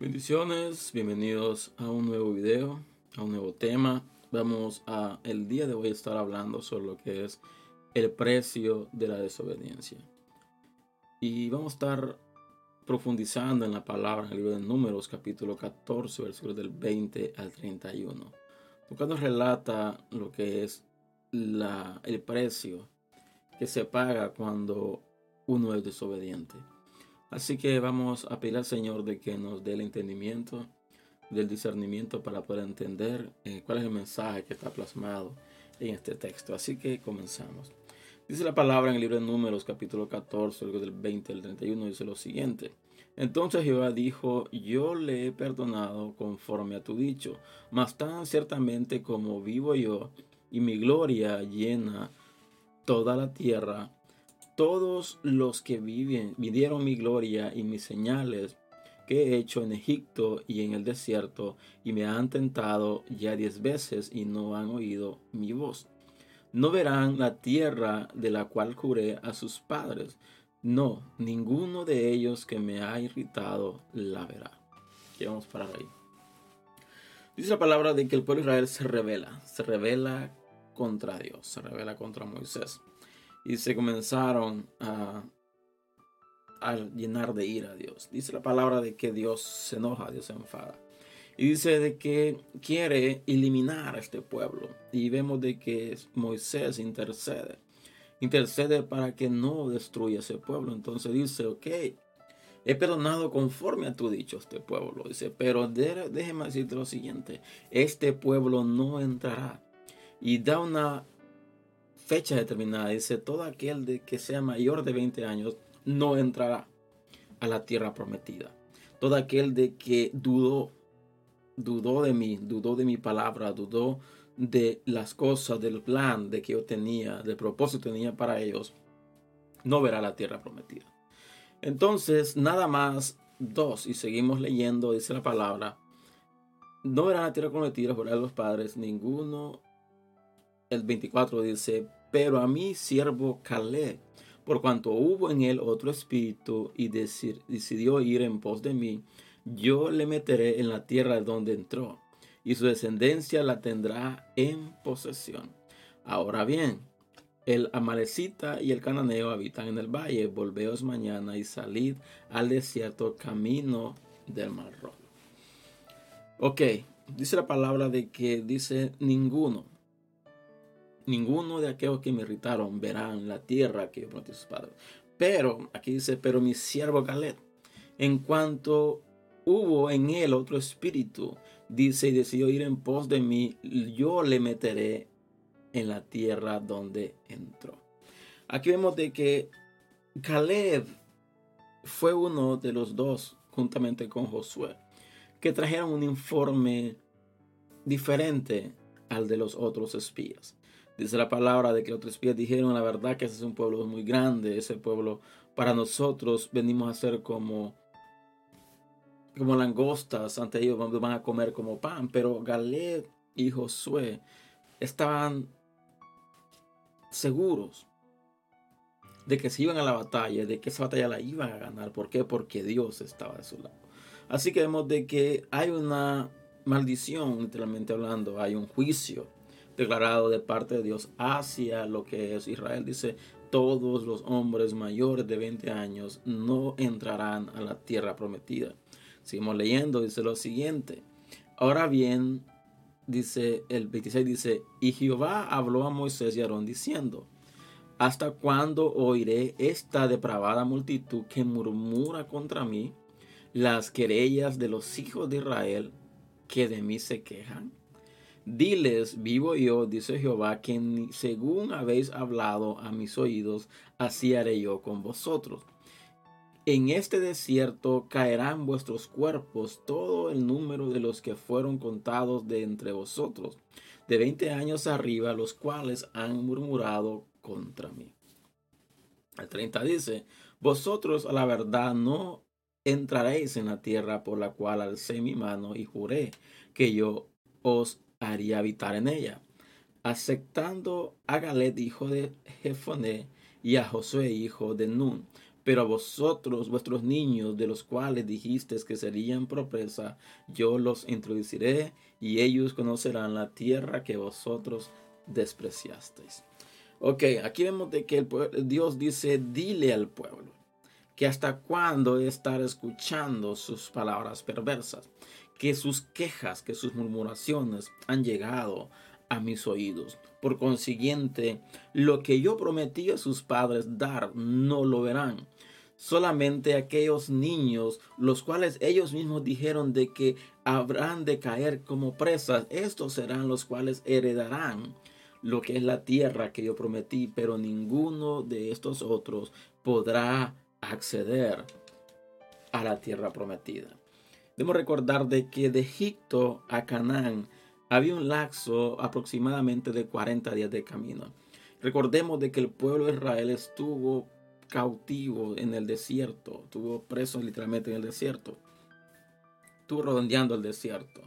Bendiciones, bienvenidos a un nuevo video, a un nuevo tema. Vamos a el día de hoy estar hablando sobre lo que es el precio de la desobediencia. Y vamos a estar profundizando en la palabra en el libro de Números, capítulo 14, versículos del 20 al 31. Cuando relata lo que es la, el precio que se paga cuando uno es desobediente. Así que vamos a pedir al Señor de que nos dé el entendimiento, del discernimiento para poder entender eh, cuál es el mensaje que está plasmado en este texto. Así que comenzamos. Dice la palabra en el libro de Números, capítulo 14, del 20 al 31, dice lo siguiente. Entonces Jehová dijo, yo le he perdonado conforme a tu dicho, mas tan ciertamente como vivo yo y mi gloria llena toda la tierra, todos los que viven, vidieron mi gloria y mis señales que he hecho en Egipto y en el desierto, y me han tentado ya diez veces y no han oído mi voz. No verán la tierra de la cual juré a sus padres. No, ninguno de ellos que me ha irritado la verá. Y vamos para ahí. Dice la palabra de que el pueblo de Israel se revela, se revela contra Dios, se revela contra Moisés y se comenzaron a, llenar de ira a Dios. Dice la palabra de que Dios se enoja, Dios se enfada. Y dice de que quiere eliminar a este pueblo. Y vemos de que Moisés intercede. Intercede para que no destruya ese pueblo. Entonces dice, ok, he perdonado conforme a tu dicho este pueblo. Dice, pero déjeme decirte lo siguiente. Este pueblo no entrará. Y da una fecha determinada. Dice, todo aquel de que sea mayor de 20 años no entrará a la tierra prometida. Todo aquel de que dudó, dudó de mí, dudó de mi palabra, dudó de las cosas, del plan de que yo tenía, del propósito tenía para ellos, no verá la tierra prometida. Entonces, nada más dos, y seguimos leyendo, dice la palabra, no verá la tierra prometida, por los padres, ninguno. El 24 dice, pero a mí siervo Caleb, por cuanto hubo en él otro espíritu y decidió ir en pos de mí, yo le meteré en la tierra donde entró, y su descendencia la tendrá en posesión. Ahora bien, el amalecita y el cananeo habitan en el valle. Volveos mañana y salid al desierto camino del mar rojo. Ok, dice la palabra de que dice ninguno ninguno de aquellos que me irritaron verán la tierra que yo prometí a sus padres. Pero, aquí dice, pero mi siervo Caleb, en cuanto hubo en él otro espíritu, dice y decidió ir en pos de mí, yo le meteré en la tierra donde entró. Aquí vemos de que Caleb fue uno de los dos, juntamente con Josué, que trajeron un informe diferente al de los otros espías. Dice la palabra de que otros espías dijeron la verdad que ese es un pueblo muy grande, ese pueblo para nosotros venimos a ser como como langostas, ante ellos van a comer como pan, pero Galed y Josué estaban seguros de que se iban a la batalla, de que esa batalla la iban a ganar. ¿Por qué? Porque Dios estaba de su lado. Así que vemos de que hay una maldición, literalmente hablando, hay un juicio declarado de parte de Dios hacia lo que es Israel. Dice, todos los hombres mayores de 20 años no entrarán a la tierra prometida. Seguimos leyendo, dice lo siguiente. Ahora bien, dice el 26, dice, y Jehová habló a Moisés y Aarón diciendo, ¿hasta cuándo oiré esta depravada multitud que murmura contra mí las querellas de los hijos de Israel que de mí se quejan? Diles, vivo yo, dice Jehová, que según habéis hablado a mis oídos, así haré yo con vosotros. En este desierto caerán vuestros cuerpos, todo el número de los que fueron contados de entre vosotros, de veinte años arriba, los cuales han murmurado contra mí. El 30 dice, vosotros a la verdad no entraréis en la tierra por la cual alcé mi mano y juré que yo os haría habitar en ella. Aceptando a Galet, hijo de Jefoné, y a Josué, hijo de Nun. Pero a vosotros, vuestros niños, de los cuales dijisteis que serían propresa, yo los introduciré, y ellos conocerán la tierra que vosotros despreciasteis. Ok, aquí vemos de que el Dios dice, dile al pueblo que hasta cuándo estar escuchando sus palabras perversas, que sus quejas, que sus murmuraciones han llegado a mis oídos. Por consiguiente, lo que yo prometí a sus padres dar, no lo verán. Solamente aquellos niños, los cuales ellos mismos dijeron de que habrán de caer como presas, estos serán los cuales heredarán lo que es la tierra que yo prometí, pero ninguno de estos otros podrá acceder a la tierra prometida. Debemos recordar de que de Egipto a Canaán había un laxo aproximadamente de 40 días de camino. Recordemos de que el pueblo de Israel estuvo cautivo en el desierto, estuvo preso literalmente en el desierto, estuvo redondeando el desierto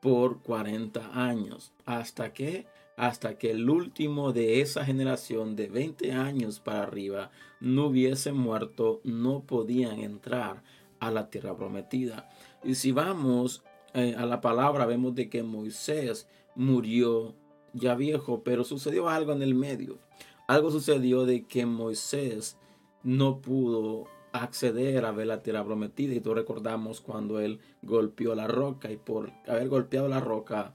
por 40 años, hasta que hasta que el último de esa generación de 20 años para arriba no hubiese muerto, no podían entrar a la tierra prometida. Y si vamos eh, a la palabra, vemos de que Moisés murió ya viejo, pero sucedió algo en el medio. Algo sucedió de que Moisés no pudo acceder a ver la tierra prometida y tú recordamos cuando él golpeó la roca y por haber golpeado la roca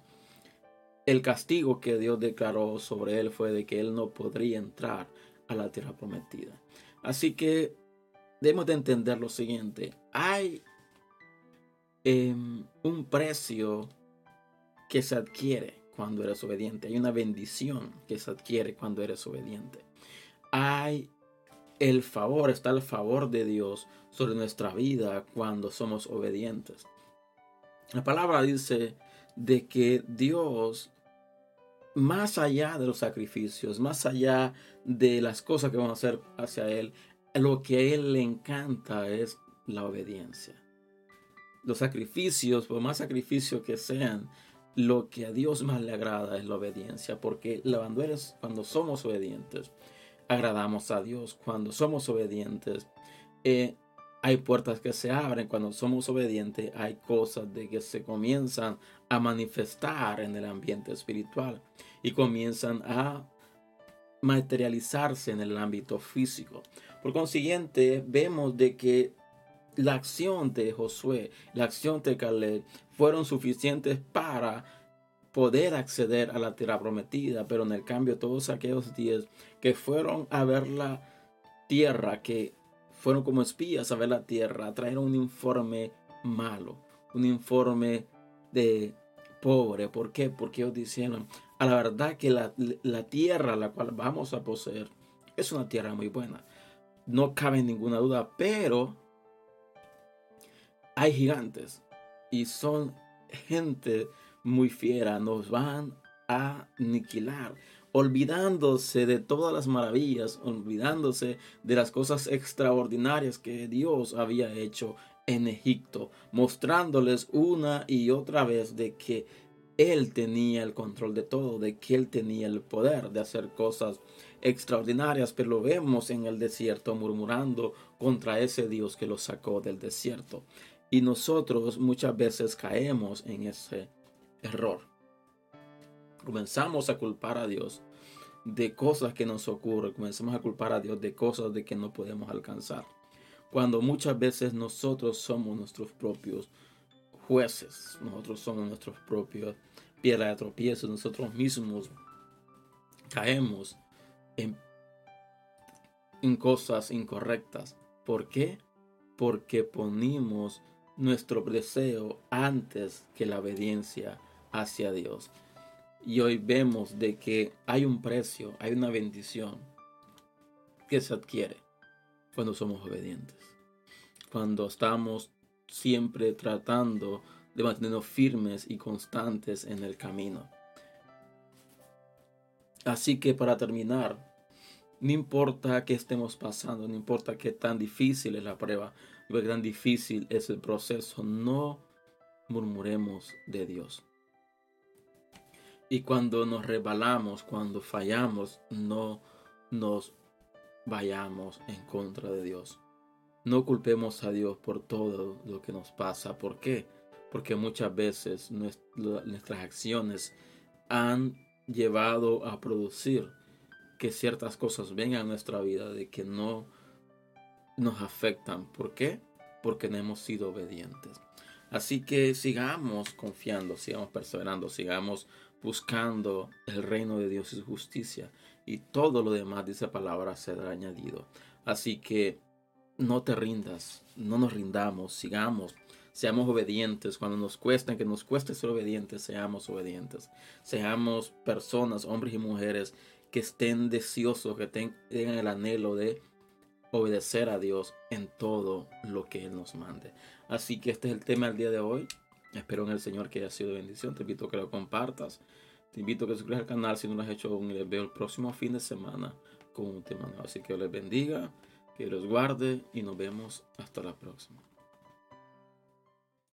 el castigo que Dios declaró sobre él fue de que él no podría entrar a la tierra prometida. Así que debemos de entender lo siguiente. Hay em, un precio que se adquiere cuando eres obediente. Hay una bendición que se adquiere cuando eres obediente. Hay el favor, está el favor de Dios sobre nuestra vida cuando somos obedientes. La palabra dice de que Dios más allá de los sacrificios, más allá de las cosas que vamos a hacer hacia Él, lo que a Él le encanta es la obediencia. Los sacrificios, por más sacrificios que sean, lo que a Dios más le agrada es la obediencia, porque cuando, eres, cuando somos obedientes, agradamos a Dios. Cuando somos obedientes, eh, hay puertas que se abren. Cuando somos obedientes, hay cosas de que se comienzan a manifestar en el ambiente espiritual y comienzan a materializarse en el ámbito físico. Por consiguiente, vemos de que la acción de Josué, la acción de Caleb fueron suficientes para poder acceder a la tierra prometida, pero en el cambio todos aquellos días que fueron a ver la tierra, que fueron como espías a ver la tierra, trajeron un informe malo, un informe de pobre. ¿Por qué? Porque ellos dijeron, a la verdad que la, la tierra la cual vamos a poseer es una tierra muy buena. No cabe ninguna duda, pero hay gigantes y son gente muy fiera, nos van a aniquilar, olvidándose de todas las maravillas, olvidándose de las cosas extraordinarias que Dios había hecho en Egipto, mostrándoles una y otra vez de que él tenía el control de todo, de que Él tenía el poder de hacer cosas extraordinarias, pero lo vemos en el desierto murmurando contra ese Dios que lo sacó del desierto. Y nosotros muchas veces caemos en ese error. Comenzamos a culpar a Dios de cosas que nos ocurren, comenzamos a culpar a Dios de cosas de que no podemos alcanzar. Cuando muchas veces nosotros somos nuestros propios jueces, nosotros somos nuestros propios piedra de tropiezo, nosotros mismos caemos en, en cosas incorrectas. ¿Por qué? Porque ponimos nuestro deseo antes que la obediencia hacia Dios. Y hoy vemos de que hay un precio, hay una bendición que se adquiere cuando somos obedientes. Cuando estamos siempre tratando de mantenernos firmes y constantes en el camino. Así que para terminar, no importa qué estemos pasando, no importa qué tan difícil es la prueba, y ver tan difícil es el proceso, no murmuremos de Dios. Y cuando nos rebalamos, cuando fallamos, no nos vayamos en contra de Dios. No culpemos a Dios por todo lo que nos pasa. ¿Por qué? Porque muchas veces nuestras acciones han llevado a producir que ciertas cosas vengan a nuestra vida de que no nos afectan. ¿Por qué? Porque no hemos sido obedientes. Así que sigamos confiando, sigamos perseverando, sigamos buscando el reino de Dios y su justicia. Y todo lo demás, dice palabra, será añadido. Así que no te rindas, no nos rindamos, sigamos, seamos obedientes. Cuando nos cuesta, que nos cueste ser obedientes, seamos obedientes. Seamos personas, hombres y mujeres, que estén deseosos, que tengan el anhelo de obedecer a Dios en todo lo que Él nos mande. Así que este es el tema del día de hoy. Espero en el Señor que haya sido bendición. Te invito a que lo compartas. Te invito a que suscribas al canal si no lo has hecho. Y les veo el próximo fin de semana con un tema nuevo. Así que les bendiga, que los guarde y nos vemos hasta la próxima.